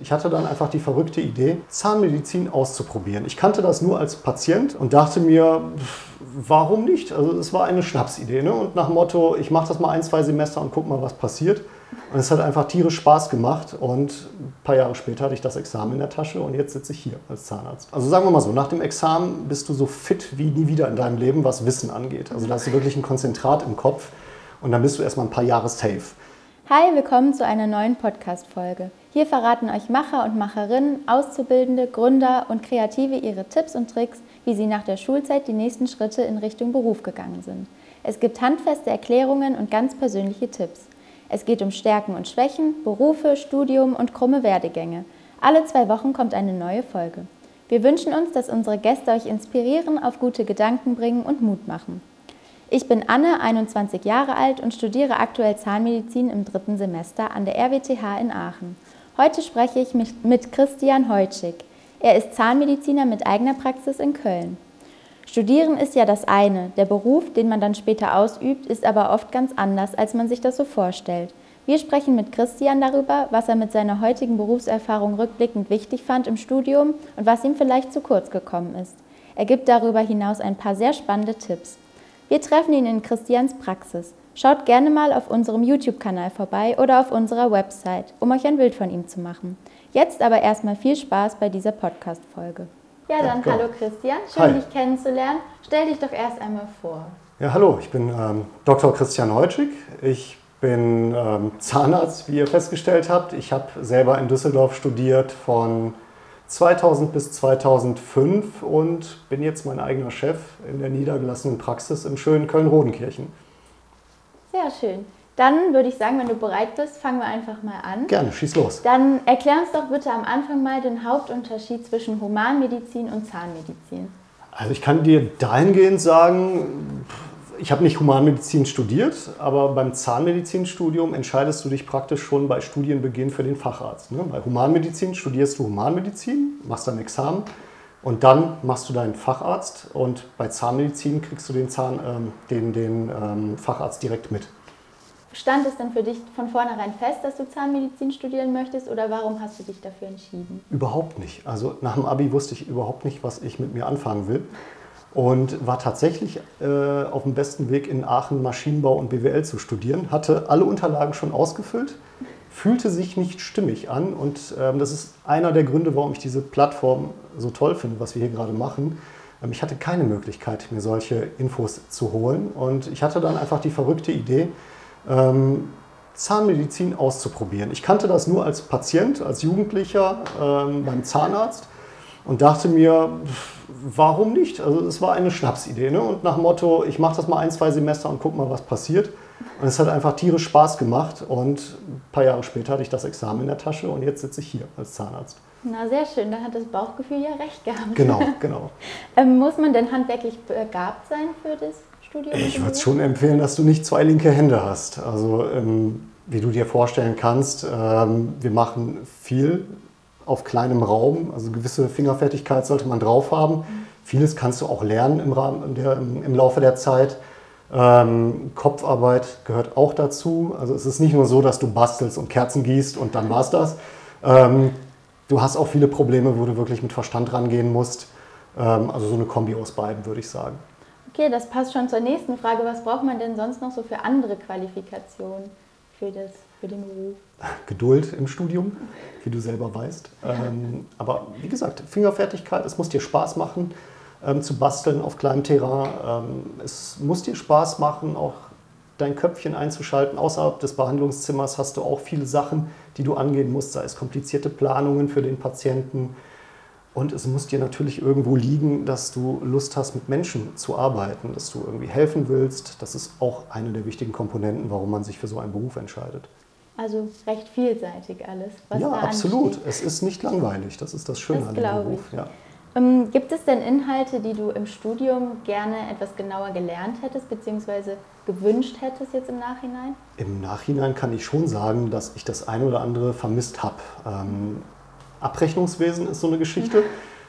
Ich hatte dann einfach die verrückte Idee, Zahnmedizin auszuprobieren. Ich kannte das nur als Patient und dachte mir, warum nicht? Also es war eine Schnapsidee. Ne? Und nach dem Motto, ich mache das mal ein, zwei Semester und guck mal, was passiert. Und es hat einfach tierisch Spaß gemacht. Und ein paar Jahre später hatte ich das Examen in der Tasche und jetzt sitze ich hier als Zahnarzt. Also sagen wir mal so, nach dem Examen bist du so fit wie nie wieder in deinem Leben, was Wissen angeht. Also da hast du wirklich ein Konzentrat im Kopf und dann bist du erstmal ein paar Jahre safe. Hi, willkommen zu einer neuen Podcast-Folge. Hier verraten euch Macher und Macherinnen, Auszubildende, Gründer und Kreative ihre Tipps und Tricks, wie sie nach der Schulzeit die nächsten Schritte in Richtung Beruf gegangen sind. Es gibt handfeste Erklärungen und ganz persönliche Tipps. Es geht um Stärken und Schwächen, Berufe, Studium und krumme Werdegänge. Alle zwei Wochen kommt eine neue Folge. Wir wünschen uns, dass unsere Gäste euch inspirieren, auf gute Gedanken bringen und Mut machen. Ich bin Anne, 21 Jahre alt und studiere aktuell Zahnmedizin im dritten Semester an der RWTH in Aachen. Heute spreche ich mit Christian Heutschig. Er ist Zahnmediziner mit eigener Praxis in Köln. Studieren ist ja das eine, der Beruf, den man dann später ausübt, ist aber oft ganz anders, als man sich das so vorstellt. Wir sprechen mit Christian darüber, was er mit seiner heutigen Berufserfahrung rückblickend wichtig fand im Studium und was ihm vielleicht zu kurz gekommen ist. Er gibt darüber hinaus ein paar sehr spannende Tipps. Wir treffen ihn in Christians Praxis. Schaut gerne mal auf unserem YouTube-Kanal vorbei oder auf unserer Website, um euch ein Bild von ihm zu machen. Jetzt aber erstmal viel Spaß bei dieser Podcast-Folge. Ja, dann ja, hallo Christian, schön Hi. dich kennenzulernen. Stell dich doch erst einmal vor. Ja, hallo, ich bin ähm, Dr. Christian Heutschig. Ich bin ähm, Zahnarzt, wie ihr festgestellt habt. Ich habe selber in Düsseldorf studiert von 2000 bis 2005 und bin jetzt mein eigener Chef in der niedergelassenen Praxis im schönen Köln-Rodenkirchen. Sehr schön. Dann würde ich sagen, wenn du bereit bist, fangen wir einfach mal an. Gerne, schieß los. Dann erklär uns doch bitte am Anfang mal den Hauptunterschied zwischen Humanmedizin und Zahnmedizin. Also ich kann dir dahingehend sagen, ich habe nicht Humanmedizin studiert, aber beim Zahnmedizinstudium entscheidest du dich praktisch schon bei Studienbeginn für den Facharzt. Ne? Bei Humanmedizin studierst du Humanmedizin, machst dein Examen und dann machst du deinen Facharzt und bei Zahnmedizin kriegst du den, Zahn, ähm, den, den ähm, Facharzt direkt mit. Stand es denn für dich von vornherein fest, dass du Zahnmedizin studieren möchtest oder warum hast du dich dafür entschieden? Überhaupt nicht. Also nach dem Abi wusste ich überhaupt nicht, was ich mit mir anfangen will und war tatsächlich äh, auf dem besten Weg in Aachen Maschinenbau und BWL zu studieren, hatte alle Unterlagen schon ausgefüllt, fühlte sich nicht stimmig an und ähm, das ist einer der Gründe, warum ich diese Plattform so toll finde, was wir hier gerade machen. Ähm, ich hatte keine Möglichkeit, mir solche Infos zu holen und ich hatte dann einfach die verrückte Idee, ähm, Zahnmedizin auszuprobieren. Ich kannte das nur als Patient, als Jugendlicher ähm, beim Zahnarzt und dachte mir, warum nicht? Also es war eine Schnapsidee. Ne? Und nach Motto, ich mache das mal ein, zwei Semester und guck mal, was passiert. Und es hat einfach tierisch Spaß gemacht. Und ein paar Jahre später hatte ich das Examen in der Tasche und jetzt sitze ich hier als Zahnarzt. Na, sehr schön. Dann hat das Bauchgefühl ja recht gehabt. Genau, genau. ähm, muss man denn handwerklich begabt sein für das Studium? Ich würde schon empfehlen, dass du nicht zwei linke Hände hast. Also, ähm, wie du dir vorstellen kannst, ähm, wir machen viel auf kleinem Raum. Also gewisse Fingerfertigkeit sollte man drauf haben. Vieles kannst du auch lernen im, Rahmen der, im Laufe der Zeit. Ähm, Kopfarbeit gehört auch dazu. Also es ist nicht nur so, dass du bastelst und Kerzen gießt und dann war's das. Ähm, du hast auch viele Probleme, wo du wirklich mit Verstand rangehen musst. Ähm, also so eine Kombi aus beiden, würde ich sagen. Okay, das passt schon zur nächsten Frage. Was braucht man denn sonst noch so für andere Qualifikationen für, das? Geduld im Studium, wie du selber weißt. Ähm, aber wie gesagt, Fingerfertigkeit, es muss dir Spaß machen ähm, zu basteln auf kleinem Terrain. Ähm, es muss dir Spaß machen, auch dein Köpfchen einzuschalten. Außerhalb des Behandlungszimmers hast du auch viele Sachen, die du angehen musst, sei es komplizierte Planungen für den Patienten. Und es muss dir natürlich irgendwo liegen, dass du Lust hast, mit Menschen zu arbeiten, dass du irgendwie helfen willst. Das ist auch eine der wichtigen Komponenten, warum man sich für so einen Beruf entscheidet. Also recht vielseitig alles. Was ja, absolut. Ansteht. Es ist nicht langweilig. Das ist das Schöne das an dem Beruf. Ich. Ja. Ähm, gibt es denn Inhalte, die du im Studium gerne etwas genauer gelernt hättest, beziehungsweise gewünscht hättest jetzt im Nachhinein? Im Nachhinein kann ich schon sagen, dass ich das eine oder andere vermisst habe. Ähm, Abrechnungswesen ist so eine Geschichte.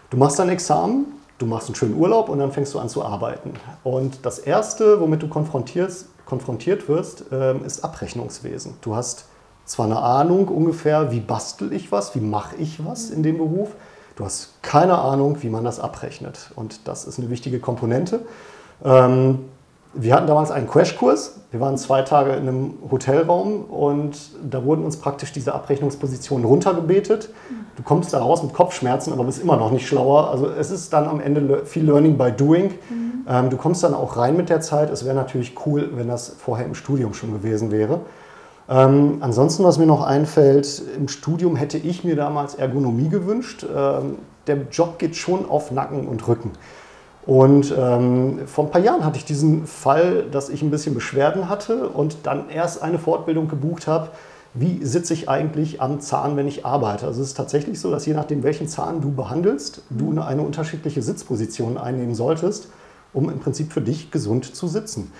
Du machst dein Examen, du machst einen schönen Urlaub und dann fängst du an zu arbeiten. Und das Erste, womit du konfrontiert wirst, ähm, ist Abrechnungswesen. Du hast zwar eine Ahnung ungefähr, wie bastel ich was, wie mache ich was in dem Beruf. Du hast keine Ahnung, wie man das abrechnet. Und das ist eine wichtige Komponente. Ähm, wir hatten damals einen Crashkurs. Wir waren zwei Tage in einem Hotelraum und da wurden uns praktisch diese Abrechnungspositionen runtergebetet. Du kommst da raus mit Kopfschmerzen, aber bist immer noch nicht schlauer. Also es ist dann am Ende viel Learning by Doing. Mhm. Ähm, du kommst dann auch rein mit der Zeit. Es wäre natürlich cool, wenn das vorher im Studium schon gewesen wäre. Ähm, ansonsten, was mir noch einfällt, im Studium hätte ich mir damals Ergonomie gewünscht. Ähm, der Job geht schon auf Nacken und Rücken. Und ähm, vor ein paar Jahren hatte ich diesen Fall, dass ich ein bisschen Beschwerden hatte und dann erst eine Fortbildung gebucht habe. Wie sitze ich eigentlich am Zahn, wenn ich arbeite? Also es ist tatsächlich so, dass je nachdem, welchen Zahn du behandelst, du eine, eine unterschiedliche Sitzposition einnehmen solltest, um im Prinzip für dich gesund zu sitzen.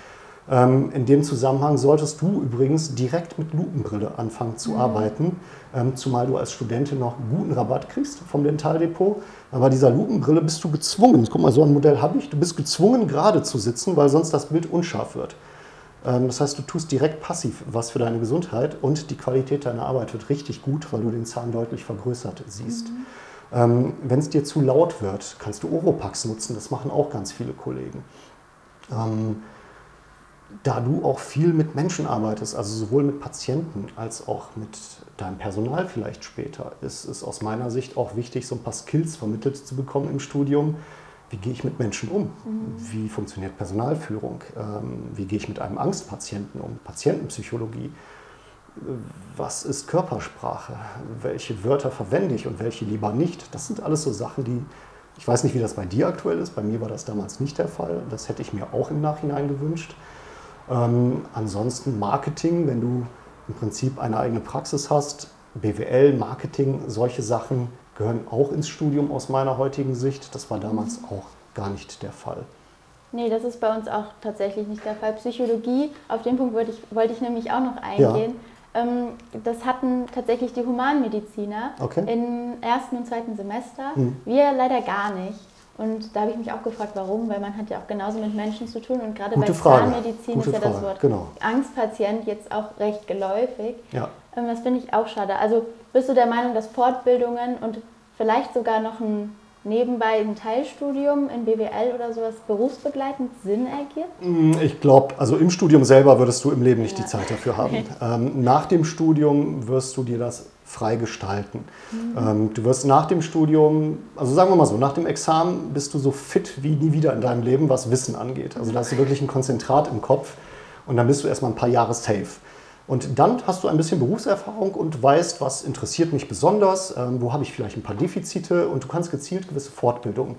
Ähm, in dem Zusammenhang solltest du übrigens direkt mit Lupenbrille anfangen zu mhm. arbeiten, ähm, zumal du als Studentin noch guten Rabatt kriegst vom Dentaldepot. Aber bei dieser Lupenbrille bist du gezwungen, guck mal, so ein Modell habe ich, du bist gezwungen gerade zu sitzen, weil sonst das Bild unscharf wird. Ähm, das heißt, du tust direkt passiv was für deine Gesundheit und die Qualität deiner Arbeit wird richtig gut, weil du den Zahn deutlich vergrößert siehst. Mhm. Ähm, Wenn es dir zu laut wird, kannst du Oropax nutzen, das machen auch ganz viele Kollegen. Ähm, da du auch viel mit Menschen arbeitest, also sowohl mit Patienten als auch mit deinem Personal vielleicht später, ist es aus meiner Sicht auch wichtig, so ein paar Skills vermittelt zu bekommen im Studium. Wie gehe ich mit Menschen um? Mhm. Wie funktioniert Personalführung? Ähm, wie gehe ich mit einem Angstpatienten um? Patientenpsychologie. Was ist Körpersprache? Welche Wörter verwende ich und welche lieber nicht? Das sind alles so Sachen, die, ich weiß nicht, wie das bei dir aktuell ist. Bei mir war das damals nicht der Fall. Das hätte ich mir auch im Nachhinein gewünscht. Ähm, ansonsten Marketing, wenn du im Prinzip eine eigene Praxis hast, BWL, Marketing, solche Sachen gehören auch ins Studium aus meiner heutigen Sicht. Das war damals mhm. auch gar nicht der Fall. Nee, das ist bei uns auch tatsächlich nicht der Fall. Psychologie, auf den Punkt wollte ich, wollte ich nämlich auch noch eingehen. Ja. Ähm, das hatten tatsächlich die Humanmediziner okay. im ersten und zweiten Semester. Mhm. Wir leider gar nicht. Und da habe ich mich auch gefragt, warum, weil man hat ja auch genauso mit Menschen zu tun und gerade Gute bei Frage. Zahnmedizin Gute ist ja Frage. das Wort genau. Angstpatient jetzt auch recht geläufig. Ja. Ähm, das finde ich auch schade. Also bist du der Meinung, dass Fortbildungen und vielleicht sogar noch ein nebenbei ein Teilstudium in BWL oder sowas berufsbegleitend Sinn ergibt? Mm, ich glaube, also im Studium selber würdest du im Leben nicht ja. die Zeit dafür haben. ähm, nach dem Studium wirst du dir das frei gestalten. Mhm. Ähm, du wirst nach dem Studium, also sagen wir mal so, nach dem Examen bist du so fit wie nie wieder in deinem Leben, was Wissen angeht. Also da hast du wirklich ein Konzentrat im Kopf und dann bist du erstmal ein paar Jahre safe. Und dann hast du ein bisschen Berufserfahrung und weißt, was interessiert mich besonders, ähm, wo habe ich vielleicht ein paar Defizite und du kannst gezielt gewisse Fortbildungen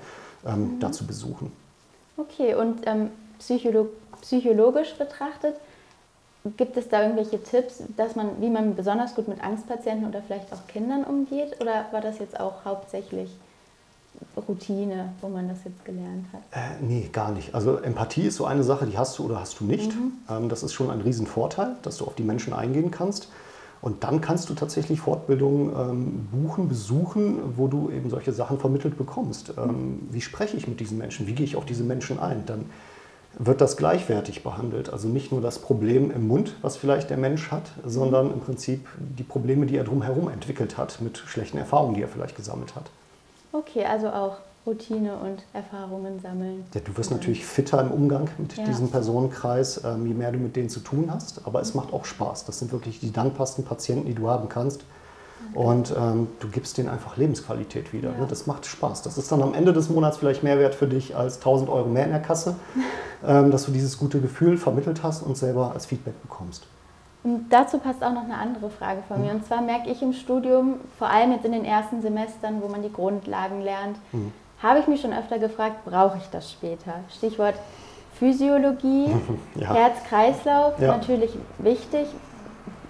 ähm, mhm. dazu besuchen. Okay, und ähm, psycholo psychologisch betrachtet, Gibt es da irgendwelche Tipps, dass man, wie man besonders gut mit Angstpatienten oder vielleicht auch Kindern umgeht? Oder war das jetzt auch hauptsächlich Routine, wo man das jetzt gelernt hat? Äh, nee, gar nicht. Also Empathie ist so eine Sache, die hast du oder hast du nicht. Mhm. Ähm, das ist schon ein Riesenvorteil, dass du auf die Menschen eingehen kannst. Und dann kannst du tatsächlich Fortbildungen ähm, buchen, besuchen, wo du eben solche Sachen vermittelt bekommst. Ähm, mhm. Wie spreche ich mit diesen Menschen? Wie gehe ich auf diese Menschen ein? Dann wird das gleichwertig behandelt. Also nicht nur das Problem im Mund, was vielleicht der Mensch hat, sondern im Prinzip die Probleme, die er drumherum entwickelt hat, mit schlechten Erfahrungen, die er vielleicht gesammelt hat. Okay, also auch Routine und Erfahrungen sammeln. Ja, du wirst natürlich fitter im Umgang mit ja. diesem Personenkreis, ähm, je mehr du mit denen zu tun hast. Aber es macht auch Spaß. Das sind wirklich die dankbarsten Patienten, die du haben kannst. Und ähm, du gibst denen einfach Lebensqualität wieder. Ja. Ne? Das macht Spaß. Das ist dann am Ende des Monats vielleicht mehr wert für dich als 1000 Euro mehr in der Kasse, ähm, dass du dieses gute Gefühl vermittelt hast und selber als Feedback bekommst. Und dazu passt auch noch eine andere Frage von mir. Mhm. Und zwar merke ich im Studium, vor allem jetzt in den ersten Semestern, wo man die Grundlagen lernt, mhm. habe ich mich schon öfter gefragt, brauche ich das später? Stichwort Physiologie, ja. Herz-Kreislauf, ja. natürlich wichtig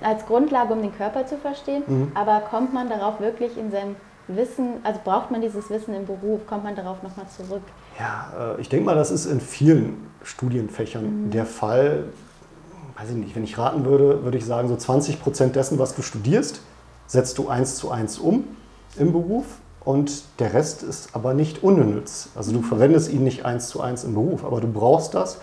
als Grundlage, um den Körper zu verstehen. Mhm. Aber kommt man darauf wirklich in seinem Wissen, also braucht man dieses Wissen im Beruf, kommt man darauf nochmal zurück? Ja, äh, ich denke mal, das ist in vielen Studienfächern mhm. der Fall. Weiß ich nicht, wenn ich raten würde, würde ich sagen, so 20 Prozent dessen, was du studierst, setzt du eins zu eins um im Beruf und der Rest ist aber nicht unnütz. Also du verwendest ihn nicht eins zu eins im Beruf, aber du brauchst das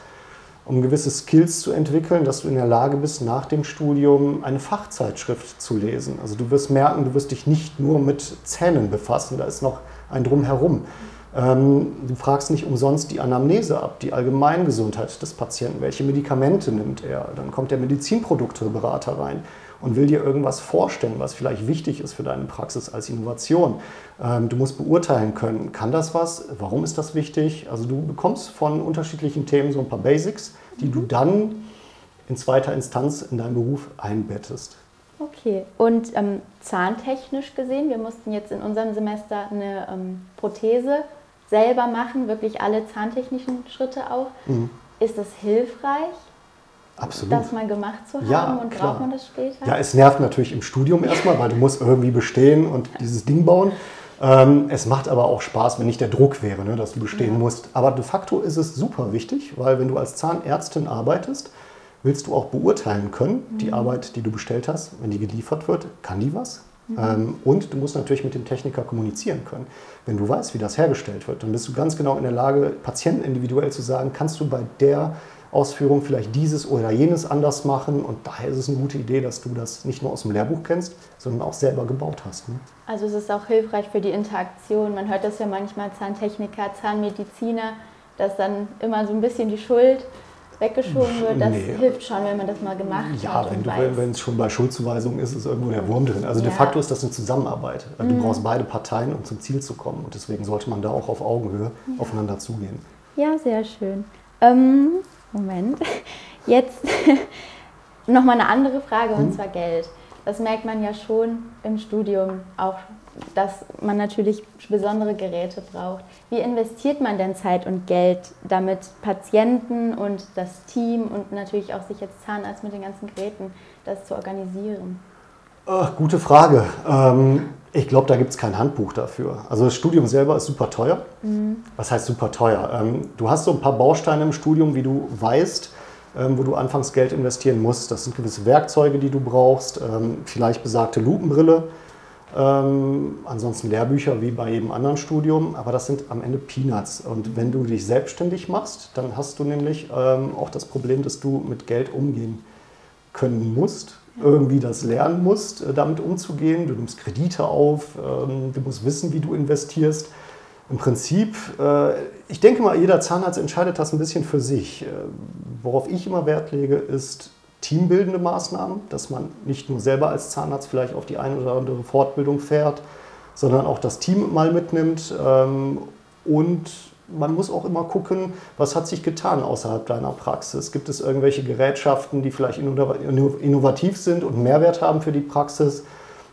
um gewisse Skills zu entwickeln, dass du in der Lage bist, nach dem Studium eine Fachzeitschrift zu lesen. Also du wirst merken, du wirst dich nicht nur mit Zähnen befassen, da ist noch ein Drumherum. Ähm, du fragst nicht umsonst die Anamnese ab, die Allgemeingesundheit des Patienten, welche Medikamente nimmt er. Dann kommt der Medizinprodukteberater rein und will dir irgendwas vorstellen, was vielleicht wichtig ist für deine Praxis als Innovation. Ähm, du musst beurteilen können, kann das was, warum ist das wichtig? Also du bekommst von unterschiedlichen Themen so ein paar Basics, die du dann in zweiter Instanz in deinen Beruf einbettest. Okay, und ähm, zahntechnisch gesehen, wir mussten jetzt in unserem Semester eine ähm, Prothese selber machen, wirklich alle zahntechnischen Schritte auch. Mhm. Ist das hilfreich? Absolut. das mal gemacht zu haben ja, und klar. braucht man das später? Ja, es nervt natürlich im Studium erstmal, weil du musst irgendwie bestehen und dieses Ding bauen. Ähm, es macht aber auch Spaß, wenn nicht der Druck wäre, ne, dass du bestehen ja. musst. Aber de facto ist es super wichtig, weil wenn du als Zahnärztin arbeitest, willst du auch beurteilen können, mhm. die Arbeit, die du bestellt hast, wenn die geliefert wird, kann die was? Mhm. Ähm, und du musst natürlich mit dem Techniker kommunizieren können. Wenn du weißt, wie das hergestellt wird, dann bist du ganz genau in der Lage, Patienten individuell zu sagen, kannst du bei der Ausführung vielleicht dieses oder jenes anders machen. Und daher ist es eine gute Idee, dass du das nicht nur aus dem Lehrbuch kennst, sondern auch selber gebaut hast. Ne? Also es ist auch hilfreich für die Interaktion. Man hört das ja manchmal Zahntechniker, Zahnmediziner, dass dann immer so ein bisschen die Schuld weggeschoben wird. Das nee. hilft schon, wenn man das mal gemacht ja, hat. Ja, wenn es schon bei Schuldzuweisungen ist, ist irgendwo der Wurm drin. Also ja. de facto ist das eine Zusammenarbeit. Du mhm. brauchst beide Parteien, um zum Ziel zu kommen. Und deswegen sollte man da auch auf Augenhöhe ja. aufeinander zugehen. Ja, sehr schön. Ähm, Moment. Jetzt nochmal eine andere Frage und mhm. zwar Geld. Das merkt man ja schon im Studium auch, dass man natürlich besondere Geräte braucht. Wie investiert man denn Zeit und Geld, damit Patienten und das Team und natürlich auch sich als Zahnarzt mit den ganzen Geräten das zu organisieren? Ach, gute Frage. Ähm, ich glaube, da gibt es kein Handbuch dafür. Also das Studium selber ist super teuer. Mhm. Was heißt super teuer? Ähm, du hast so ein paar Bausteine im Studium, wie du weißt, ähm, wo du anfangs Geld investieren musst. Das sind gewisse Werkzeuge, die du brauchst, ähm, vielleicht besagte Lupenbrille, ähm, ansonsten Lehrbücher wie bei jedem anderen Studium, aber das sind am Ende Peanuts. Und wenn du dich selbstständig machst, dann hast du nämlich ähm, auch das Problem, dass du mit Geld umgehen können musst irgendwie das lernen musst, äh, damit umzugehen. Du nimmst Kredite auf, ähm, du musst wissen, wie du investierst. Im Prinzip, äh, ich denke mal, jeder Zahnarzt entscheidet das ein bisschen für sich. Äh, worauf ich immer Wert lege, ist teambildende Maßnahmen, dass man nicht nur selber als Zahnarzt vielleicht auf die eine oder andere Fortbildung fährt, sondern auch das Team mal mitnimmt ähm, und man muss auch immer gucken, was hat sich getan außerhalb deiner Praxis. Gibt es irgendwelche Gerätschaften, die vielleicht innovativ sind und Mehrwert haben für die Praxis?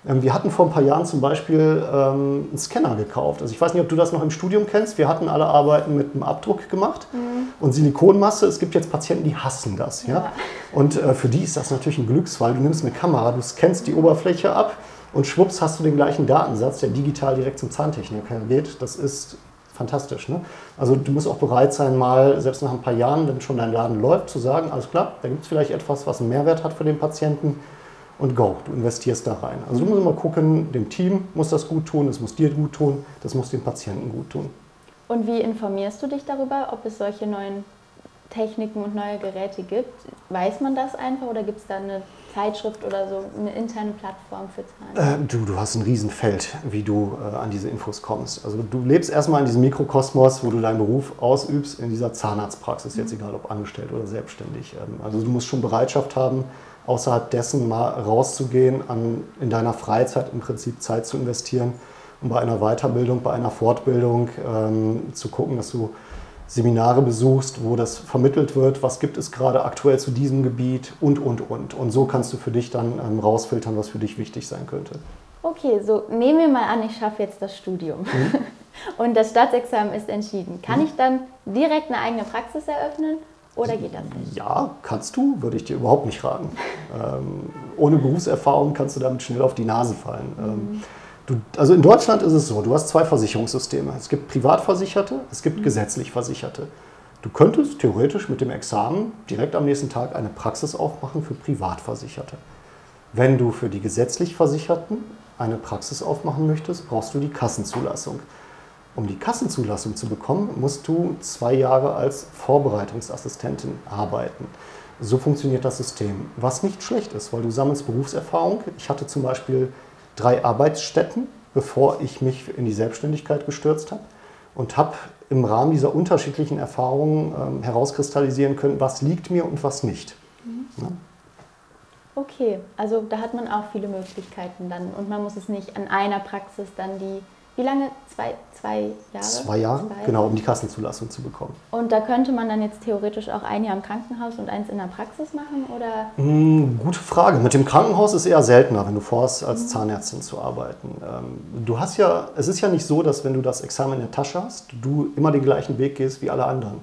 Ähm, wir hatten vor ein paar Jahren zum Beispiel ähm, einen Scanner gekauft. Also ich weiß nicht, ob du das noch im Studium kennst. Wir hatten alle Arbeiten mit einem Abdruck gemacht mhm. und Silikonmasse. Es gibt jetzt Patienten, die hassen das. Ja? ja. Und äh, für die ist das natürlich ein Glücksfall. Du nimmst eine Kamera, du scannst die Oberfläche ab und schwupps hast du den gleichen Datensatz, der digital direkt zum Zahntechniker geht. Das ist fantastisch. Ne? Also du musst auch bereit sein, mal selbst nach ein paar Jahren, wenn schon dein Laden läuft, zu sagen, alles klar, da gibt es vielleicht etwas, was einen Mehrwert hat für den Patienten und go, du investierst da rein. Also du musst immer gucken, dem Team muss das gut tun, es muss dir gut tun, das muss dem Patienten gut tun. Und wie informierst du dich darüber, ob es solche neuen Techniken und neue Geräte gibt? Weiß man das einfach oder gibt es da eine Zeitschrift oder so eine interne Plattform für Zahlen? Äh, du, du hast ein Riesenfeld, wie du äh, an diese Infos kommst. Also du lebst erstmal in diesem Mikrokosmos, wo du deinen Beruf ausübst, in dieser Zahnarztpraxis, jetzt mhm. egal ob angestellt oder selbstständig. Ähm, also du musst schon Bereitschaft haben, außerhalb dessen mal rauszugehen, an, in deiner Freizeit im Prinzip Zeit zu investieren, um bei einer Weiterbildung, bei einer Fortbildung ähm, zu gucken, dass du Seminare besuchst, wo das vermittelt wird, was gibt es gerade aktuell zu diesem Gebiet und, und, und. Und so kannst du für dich dann ähm, rausfiltern, was für dich wichtig sein könnte. Okay, so nehmen wir mal an, ich schaffe jetzt das Studium mhm. und das Staatsexamen ist entschieden. Kann mhm. ich dann direkt eine eigene Praxis eröffnen oder geht das nicht? Ja, kannst du, würde ich dir überhaupt nicht raten. ähm, ohne Berufserfahrung kannst du damit schnell auf die Nase fallen. Ähm, mhm. Ähm, Du, also in Deutschland ist es so, du hast zwei Versicherungssysteme. Es gibt Privatversicherte, es gibt mhm. gesetzlich Versicherte. Du könntest theoretisch mit dem Examen direkt am nächsten Tag eine Praxis aufmachen für Privatversicherte. Wenn du für die gesetzlich Versicherten eine Praxis aufmachen möchtest, brauchst du die Kassenzulassung. Um die Kassenzulassung zu bekommen, musst du zwei Jahre als Vorbereitungsassistentin arbeiten. So funktioniert das System. Was nicht schlecht ist, weil du sammelst Berufserfahrung. Ich hatte zum Beispiel drei Arbeitsstätten, bevor ich mich in die Selbstständigkeit gestürzt habe und habe im Rahmen dieser unterschiedlichen Erfahrungen ähm, herauskristallisieren können, was liegt mir und was nicht. Mhm. Ja? Okay, also da hat man auch viele Möglichkeiten dann und man muss es nicht an einer Praxis dann die wie lange? Zwei, zwei Jahre? Zwei Jahre, zwei. genau, um die Kassenzulassung zu bekommen. Und da könnte man dann jetzt theoretisch auch ein Jahr im Krankenhaus und eins in der Praxis machen? Oder? Mm, gute Frage. Mit dem Krankenhaus ist eher seltener, wenn du vorhast, als mhm. Zahnärztin zu arbeiten. Ähm, du hast ja, es ist ja nicht so, dass wenn du das Examen in der Tasche hast, du immer den gleichen Weg gehst wie alle anderen.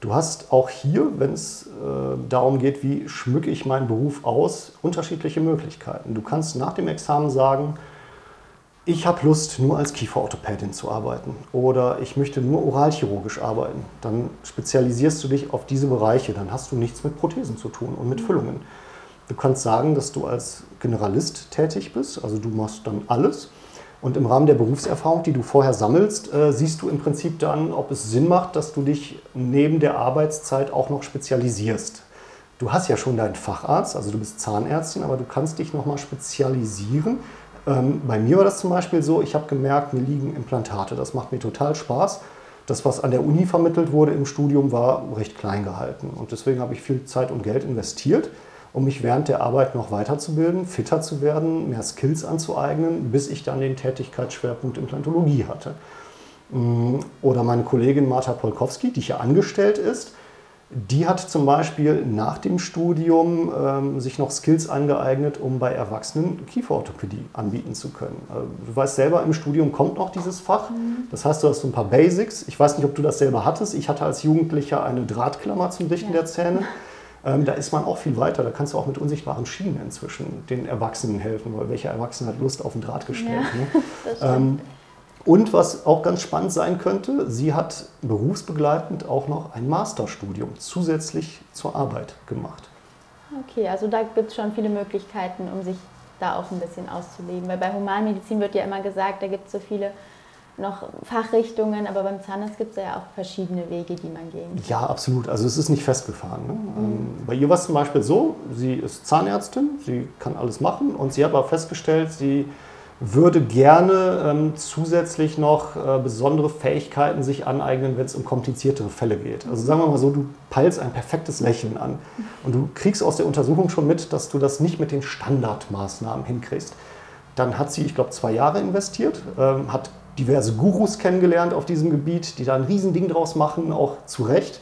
Du hast auch hier, wenn es äh, darum geht, wie schmücke ich meinen Beruf aus, unterschiedliche Möglichkeiten. Du kannst nach dem Examen sagen, ich habe Lust, nur als Kieferorthopädin zu arbeiten oder ich möchte nur oralchirurgisch arbeiten. Dann spezialisierst du dich auf diese Bereiche. Dann hast du nichts mit Prothesen zu tun und mit mhm. Füllungen. Du kannst sagen, dass du als Generalist tätig bist, also du machst dann alles. Und im Rahmen der Berufserfahrung, die du vorher sammelst, äh, siehst du im Prinzip dann, ob es Sinn macht, dass du dich neben der Arbeitszeit auch noch spezialisierst. Du hast ja schon deinen Facharzt, also du bist Zahnärztin, aber du kannst dich nochmal spezialisieren ähm, bei mir war das zum Beispiel so, ich habe gemerkt, mir liegen Implantate. Das macht mir total Spaß. Das, was an der Uni vermittelt wurde im Studium, war recht klein gehalten. Und deswegen habe ich viel Zeit und Geld investiert, um mich während der Arbeit noch weiterzubilden, fitter zu werden, mehr Skills anzueignen, bis ich dann den Tätigkeitsschwerpunkt Implantologie hatte. Mm, oder meine Kollegin Marta Polkowski, die hier angestellt ist, die hat zum Beispiel nach dem Studium ähm, sich noch Skills angeeignet, um bei Erwachsenen Kieferorthopädie anbieten zu können. Also, du weißt selber, im Studium kommt noch dieses Fach. Mhm. Das heißt, du hast so ein paar Basics. Ich weiß nicht, ob du das selber hattest. Ich hatte als Jugendlicher eine Drahtklammer zum Dichten ja. der Zähne. Ähm, da ist man auch viel weiter. Da kannst du auch mit unsichtbaren Schienen inzwischen den Erwachsenen helfen, weil welcher Erwachsene hat Lust auf ein Drahtgestell? Ja, ne? Und was auch ganz spannend sein könnte, sie hat berufsbegleitend auch noch ein Masterstudium zusätzlich zur Arbeit gemacht. Okay, also da gibt es schon viele Möglichkeiten, um sich da auch ein bisschen auszuleben. Weil bei Humanmedizin wird ja immer gesagt, da gibt es so viele noch Fachrichtungen, aber beim Zahnarzt gibt es ja auch verschiedene Wege, die man gehen kann. Ja, absolut. Also es ist nicht festgefahren. Ne? Mhm. Ähm, bei ihr war es zum Beispiel so, sie ist Zahnärztin, sie kann alles machen und sie hat aber festgestellt, sie würde gerne ähm, zusätzlich noch äh, besondere Fähigkeiten sich aneignen, wenn es um kompliziertere Fälle geht. Also sagen wir mal so, du peilst ein perfektes Lächeln an und du kriegst aus der Untersuchung schon mit, dass du das nicht mit den Standardmaßnahmen hinkriegst. Dann hat sie, ich glaube, zwei Jahre investiert, ähm, hat diverse Gurus kennengelernt auf diesem Gebiet, die da ein Riesending draus machen, auch zu Recht.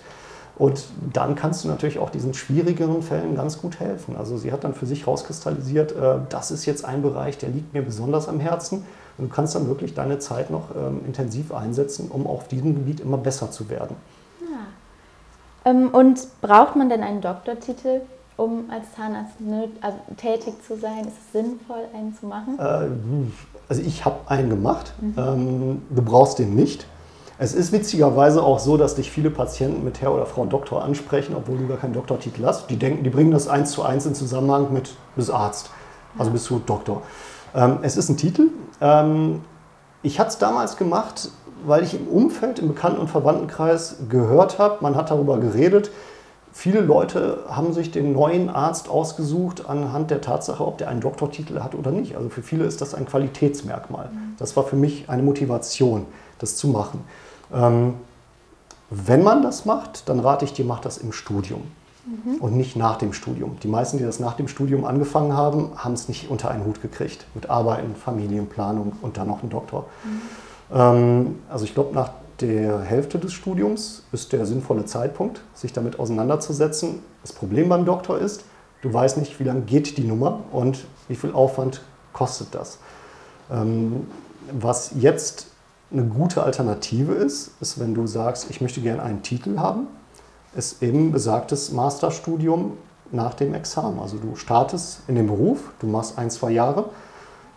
Und dann kannst du natürlich auch diesen schwierigeren Fällen ganz gut helfen. Also sie hat dann für sich rauskristallisiert, äh, das ist jetzt ein Bereich, der liegt mir besonders am Herzen. Und du kannst dann wirklich deine Zeit noch ähm, intensiv einsetzen, um auf diesem Gebiet immer besser zu werden. Ja. Ähm, und braucht man denn einen Doktortitel, um als Zahnarzt also tätig zu sein? Ist es sinnvoll, einen zu machen? Äh, also ich habe einen gemacht. Mhm. Ähm, du brauchst den nicht. Es ist witzigerweise auch so, dass dich viele Patienten mit Herr oder Frau Doktor ansprechen, obwohl du gar keinen Doktortitel hast. Die denken, die bringen das eins zu eins in Zusammenhang mit bist Arzt, also bist du Doktor. Ähm, es ist ein Titel. Ähm, ich hatte es damals gemacht, weil ich im Umfeld, im Bekannten- und Verwandtenkreis gehört habe, man hat darüber geredet. Viele Leute haben sich den neuen Arzt ausgesucht anhand der Tatsache, ob der einen Doktortitel hat oder nicht. Also für viele ist das ein Qualitätsmerkmal. Mhm. Das war für mich eine Motivation, das zu machen. Ähm, wenn man das macht, dann rate ich dir, mach das im Studium mhm. und nicht nach dem Studium. Die meisten, die das nach dem Studium angefangen haben, haben es nicht unter einen Hut gekriegt mit Arbeiten, Familienplanung und dann noch einen Doktor. Mhm. Ähm, also ich glaube, nach der Hälfte des Studiums ist der sinnvolle Zeitpunkt, sich damit auseinanderzusetzen. Das Problem beim Doktor ist, du weißt nicht, wie lange geht die Nummer und wie viel Aufwand kostet das. Ähm, was jetzt eine gute Alternative ist, ist, wenn du sagst, ich möchte gerne einen Titel haben, ist eben besagtes Masterstudium nach dem Examen. Also du startest in dem Beruf, du machst ein, zwei Jahre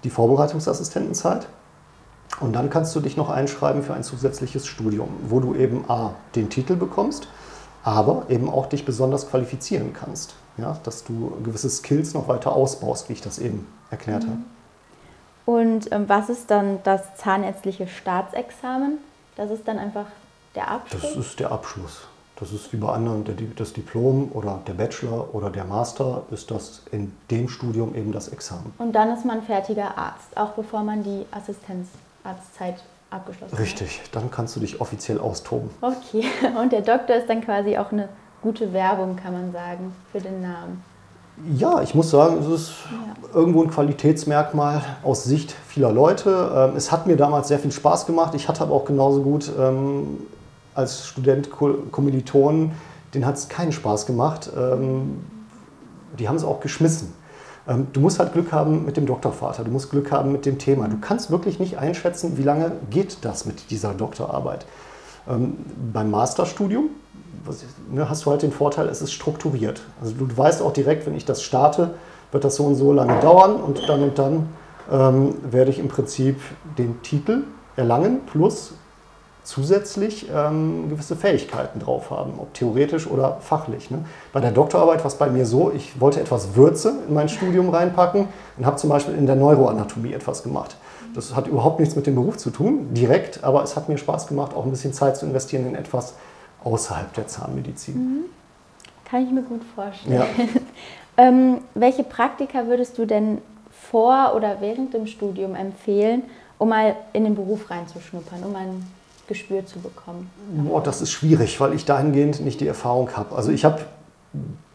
die Vorbereitungsassistentenzeit und dann kannst du dich noch einschreiben für ein zusätzliches Studium, wo du eben A, den Titel bekommst, aber eben auch dich besonders qualifizieren kannst. Ja, dass du gewisse Skills noch weiter ausbaust, wie ich das eben erklärt mhm. habe. Und ähm, was ist dann das zahnärztliche Staatsexamen? Das ist dann einfach der Abschluss? Das ist der Abschluss. Das ist wie bei anderen das Diplom oder der Bachelor oder der Master ist das in dem Studium eben das Examen. Und dann ist man fertiger Arzt, auch bevor man die Assistenzarztzeit abgeschlossen Richtig, hat. Richtig, dann kannst du dich offiziell austoben. Okay, und der Doktor ist dann quasi auch eine gute Werbung, kann man sagen, für den Namen. Ja, ich muss sagen, es ist ja. irgendwo ein Qualitätsmerkmal aus Sicht vieler Leute. Ähm, es hat mir damals sehr viel Spaß gemacht. Ich hatte aber auch genauso gut ähm, als Student Kommilitonen, denen hat es keinen Spaß gemacht. Ähm, die haben es auch geschmissen. Du musst halt Glück haben mit dem Doktorvater, du musst Glück haben mit dem Thema. Du kannst wirklich nicht einschätzen, wie lange geht das mit dieser Doktorarbeit. Ähm, beim Masterstudium was, ne, hast du halt den Vorteil, es ist strukturiert. Also du, weißt auch direkt, wenn ich das starte, wird das so und so lange dauern und dann und dann ähm, werde ich im Prinzip den Titel erlangen plus zusätzlich ähm, gewisse Fähigkeiten drauf haben, ob theoretisch oder fachlich. Ne? Bei der Doktorarbeit war es bei mir so, ich wollte etwas Würze in mein Studium reinpacken und habe zum Beispiel in der Neuroanatomie etwas gemacht. Das hat überhaupt nichts mit dem Beruf zu tun, direkt, aber es hat mir Spaß gemacht, auch ein bisschen Zeit zu investieren in etwas außerhalb der Zahnmedizin. Mhm. Kann ich mir gut vorstellen. Ja. ähm, welche Praktika würdest du denn vor oder während dem Studium empfehlen, um mal in den Beruf reinzuschnuppern, um ein Gespür zu bekommen? Boah, das ist schwierig, weil ich dahingehend nicht die Erfahrung habe. Also ich habe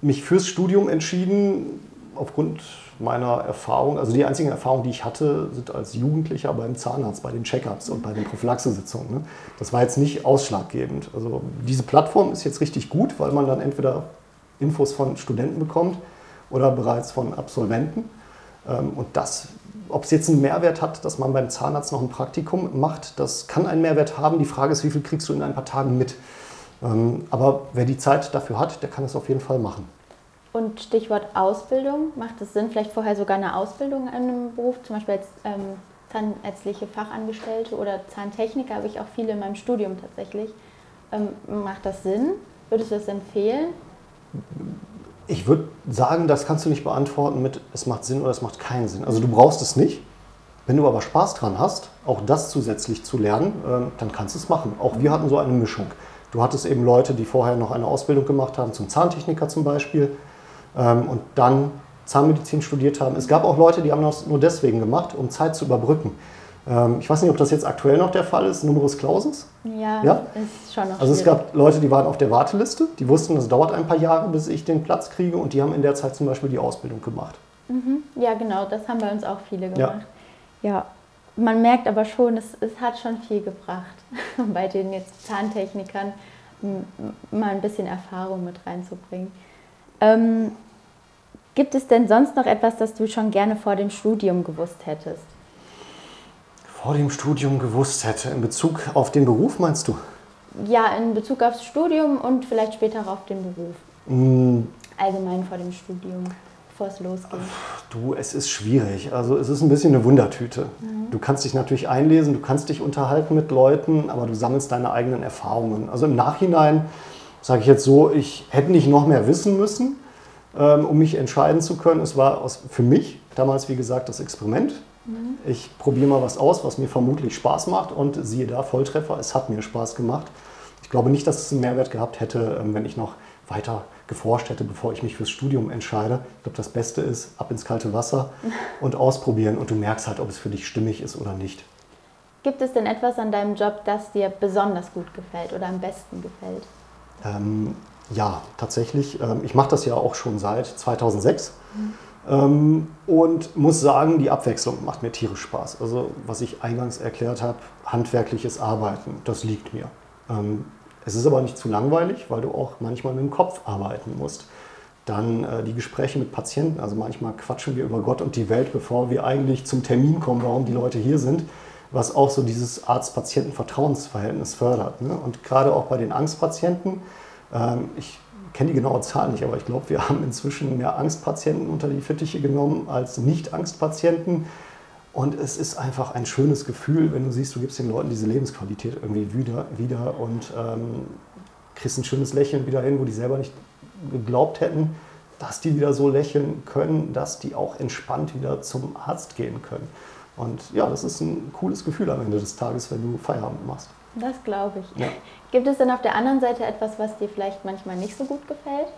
mich fürs Studium entschieden aufgrund meiner Erfahrung. Also die einzigen Erfahrungen, die ich hatte, sind als Jugendlicher beim Zahnarzt, bei den Check-ups und bei den Prophylaxesitzungen. Ne? Das war jetzt nicht ausschlaggebend. Also diese Plattform ist jetzt richtig gut, weil man dann entweder Infos von Studenten bekommt oder bereits von Absolventen. Ähm, und das ob es jetzt einen Mehrwert hat, dass man beim Zahnarzt noch ein Praktikum macht, das kann einen Mehrwert haben. Die Frage ist, wie viel kriegst du in ein paar Tagen mit? Ähm, aber wer die Zeit dafür hat, der kann es auf jeden Fall machen. Und Stichwort Ausbildung, macht es Sinn, vielleicht vorher sogar eine Ausbildung in einem Beruf, zum Beispiel als ähm, zahnärztliche Fachangestellte oder Zahntechniker, habe ich auch viele in meinem Studium tatsächlich. Ähm, macht das Sinn? Würdest du das empfehlen? Ich würde sagen, das kannst du nicht beantworten mit, es macht Sinn oder es macht keinen Sinn. Also du brauchst es nicht. Wenn du aber Spaß dran hast, auch das zusätzlich zu lernen, ähm, dann kannst du es machen. Auch wir hatten so eine Mischung. Du hattest eben Leute, die vorher noch eine Ausbildung gemacht haben, zum Zahntechniker zum Beispiel, und dann Zahnmedizin studiert haben. Es gab auch Leute, die haben das nur deswegen gemacht, um Zeit zu überbrücken. Ähm, ich weiß nicht, ob das jetzt aktuell noch der Fall ist, Numerus Clausus. Ja, ja? ist schon noch Also es gab Leute, die waren auf der Warteliste, die wussten, das dauert ein paar Jahre, bis ich den Platz kriege und die haben in der Zeit zum Beispiel die Ausbildung gemacht. Mhm. Ja, genau, das haben bei uns auch viele gemacht. Ja, ja. man merkt aber schon, es, es hat schon viel gebracht, bei den jetzt Zahntechnikern mal ein bisschen Erfahrung mit reinzubringen. Ähm, gibt es denn sonst noch etwas, das du schon gerne vor dem Studium gewusst hättest? vor dem Studium gewusst hätte? In Bezug auf den Beruf meinst du? Ja, in Bezug aufs Studium und vielleicht später auf den Beruf. Mm. Allgemein vor dem Studium, bevor es losgeht. Du, es ist schwierig. Also es ist ein bisschen eine Wundertüte. Mhm. Du kannst dich natürlich einlesen, du kannst dich unterhalten mit Leuten, aber du sammelst deine eigenen Erfahrungen. Also im Nachhinein sage ich jetzt so, ich hätte nicht noch mehr wissen müssen, um mich entscheiden zu können. Es war für mich damals, wie gesagt, das Experiment. Mhm. Ich probiere mal was aus, was mir vermutlich Spaß macht und siehe da, Volltreffer, es hat mir Spaß gemacht. Ich glaube nicht, dass es einen Mehrwert gehabt hätte, ähm, wenn ich noch weiter geforscht hätte, bevor ich mich fürs Studium entscheide. Ich glaube, das Beste ist, ab ins kalte Wasser und ausprobieren und du merkst halt, ob es für dich stimmig ist oder nicht. Gibt es denn etwas an deinem Job, das dir besonders gut gefällt oder am besten gefällt? Ähm, ja, tatsächlich. Ähm, ich mache das ja auch schon seit 2006. Mhm. Und muss sagen, die Abwechslung macht mir tierisch Spaß. Also was ich eingangs erklärt habe, handwerkliches Arbeiten, das liegt mir. Ähm, es ist aber nicht zu langweilig, weil du auch manchmal mit dem Kopf arbeiten musst. Dann äh, die Gespräche mit Patienten, also manchmal quatschen wir über Gott und die Welt, bevor wir eigentlich zum Termin kommen, warum die Leute hier sind, was auch so dieses Arzt-Patienten-Vertrauensverhältnis fördert. Ne? Und gerade auch bei den Angstpatienten, ich kenne die genaue Zahl nicht, aber ich glaube, wir haben inzwischen mehr Angstpatienten unter die Fittiche genommen als Nicht-Angstpatienten. Und es ist einfach ein schönes Gefühl, wenn du siehst, du gibst den Leuten diese Lebensqualität irgendwie wieder, wieder und ähm, kriegst ein schönes Lächeln wieder hin, wo die selber nicht geglaubt hätten, dass die wieder so lächeln können, dass die auch entspannt wieder zum Arzt gehen können. Und ja, das ist ein cooles Gefühl am Ende des Tages, wenn du Feierabend machst. Das glaube ich. Ja. Gibt es denn auf der anderen Seite etwas, was dir vielleicht manchmal nicht so gut gefällt?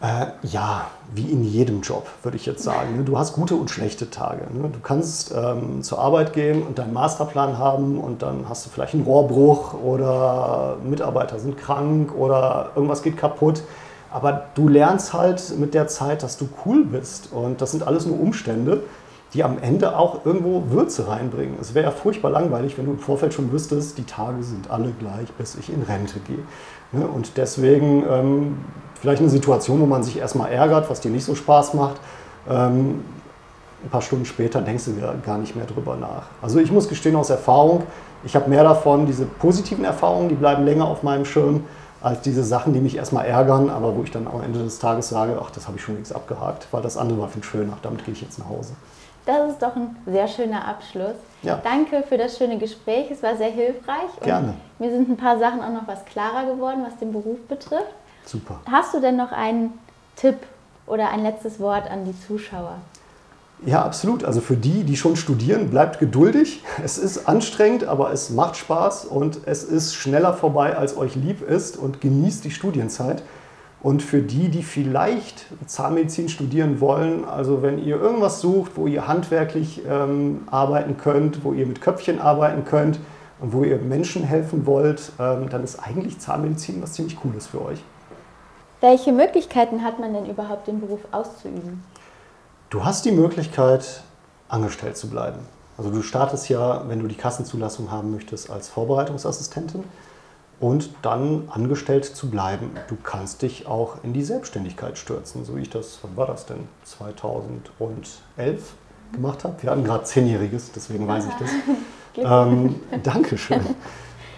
Äh, ja, wie in jedem Job, würde ich jetzt sagen. Ne? Du hast gute und schlechte Tage. Ne? Du kannst ähm, zur Arbeit gehen und deinen Masterplan haben und dann hast du vielleicht einen Rohrbruch oder Mitarbeiter sind krank oder irgendwas geht kaputt. Aber du lernst halt mit der Zeit, dass du cool bist. Und das sind alles nur Umstände, die am Ende auch irgendwo Würze reinbringen. Es wäre ja furchtbar langweilig, wenn du im Vorfeld schon wüsstest, die Tage sind alle gleich, bis ich in Rente gehe. Ne? Und deswegen ähm, vielleicht eine Situation, wo man sich erstmal ärgert, was dir nicht so Spaß macht. Ähm, ein paar Stunden später denkst du gar nicht mehr drüber nach. Also ich muss gestehen aus Erfahrung, ich habe mehr davon, diese positiven Erfahrungen, die bleiben länger auf meinem Schirm, als diese Sachen, die mich erstmal ärgern, aber wo ich dann am Ende des Tages sage, ach, das habe ich schon nichts abgehakt, weil das andere war viel schöner, damit gehe ich jetzt nach Hause. Das ist doch ein sehr schöner Abschluss. Ja. Danke für das schöne Gespräch, es war sehr hilfreich. Gerne. mir sind ein paar Sachen auch noch was klarer geworden, was den Beruf betrifft. Super. Hast du denn noch einen Tipp oder ein letztes Wort an die Zuschauer? Ja, absolut. Also für die, die schon studieren, bleibt geduldig. Es ist anstrengend, aber es macht Spaß und es ist schneller vorbei, als euch lieb ist und genießt die Studienzeit. Und für die, die vielleicht Zahnmedizin studieren wollen, also wenn ihr irgendwas sucht, wo ihr handwerklich ähm, arbeiten könnt, wo ihr mit Köpfchen arbeiten könnt und wo ihr Menschen helfen wollt, ähm, dann ist eigentlich Zahnmedizin was ziemlich Cooles für euch. Welche Möglichkeiten hat man denn überhaupt, den Beruf auszuüben? Du hast die Möglichkeit, angestellt zu bleiben. Also du startest ja, wenn du die Kassenzulassung haben möchtest, als Vorbereitungsassistentin und dann angestellt zu bleiben. Du kannst dich auch in die Selbstständigkeit stürzen, so wie ich das, wann war das denn, 2011 gemacht habe. Wir hatten gerade Zehnjähriges, deswegen weiß ich das. ähm, Dankeschön.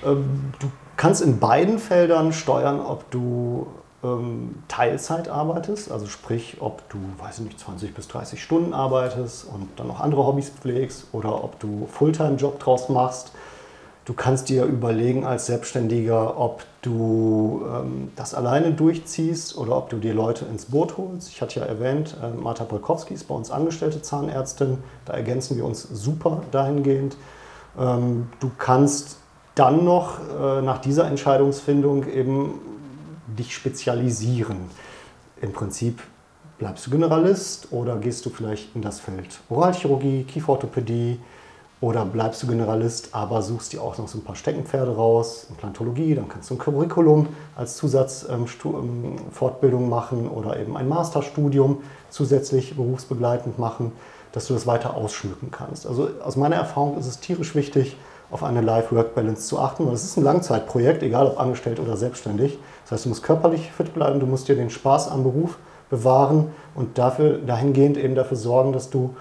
ähm, du kannst in beiden Feldern steuern, ob du ähm, Teilzeit arbeitest, also sprich, ob du, weiß ich nicht, 20 bis 30 Stunden arbeitest und dann noch andere Hobbys pflegst oder ob du Fulltime-Job draus machst. Du kannst dir überlegen als Selbstständiger, ob du ähm, das alleine durchziehst oder ob du dir Leute ins Boot holst. Ich hatte ja erwähnt, äh, Marta Polkowski ist bei uns angestellte Zahnärztin. Da ergänzen wir uns super dahingehend. Ähm, du kannst dann noch äh, nach dieser Entscheidungsfindung eben dich spezialisieren. Im Prinzip bleibst du Generalist oder gehst du vielleicht in das Feld Oralchirurgie, Kieferorthopädie oder bleibst du Generalist, aber suchst dir auch noch so ein paar Steckenpferde raus, Implantologie, dann kannst du ein Curriculum als Zusatzfortbildung ähm, machen oder eben ein Masterstudium zusätzlich berufsbegleitend machen, dass du das weiter ausschmücken kannst. Also aus meiner Erfahrung ist es tierisch wichtig, auf eine Life-Work-Balance zu achten, weil es ist ein Langzeitprojekt, egal ob angestellt oder selbstständig. Das heißt, du musst körperlich fit bleiben, du musst dir den Spaß am Beruf bewahren und dafür, dahingehend eben dafür sorgen, dass du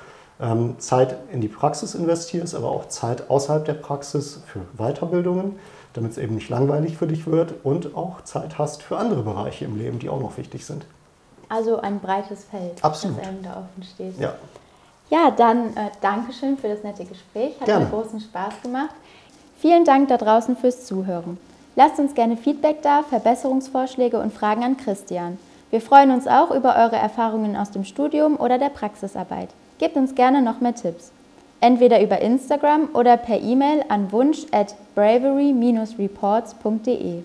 Zeit in die Praxis investierst, aber auch Zeit außerhalb der Praxis für Weiterbildungen, damit es eben nicht langweilig für dich wird und auch Zeit hast für andere Bereiche im Leben, die auch noch wichtig sind. Also ein breites Feld, Absolut. das einem da offen steht. Ja. Ja, dann äh, Dankeschön für das nette Gespräch. Hat Gerne. mir großen Spaß gemacht. Vielen Dank da draußen fürs Zuhören. Lasst uns gerne Feedback da, Verbesserungsvorschläge und Fragen an Christian. Wir freuen uns auch über eure Erfahrungen aus dem Studium oder der Praxisarbeit. Gebt uns gerne noch mehr Tipps. Entweder über Instagram oder per E-Mail an wunsch at bravery-reports.de.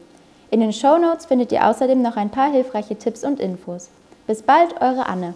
In den Show Notes findet ihr außerdem noch ein paar hilfreiche Tipps und Infos. Bis bald, eure Anne.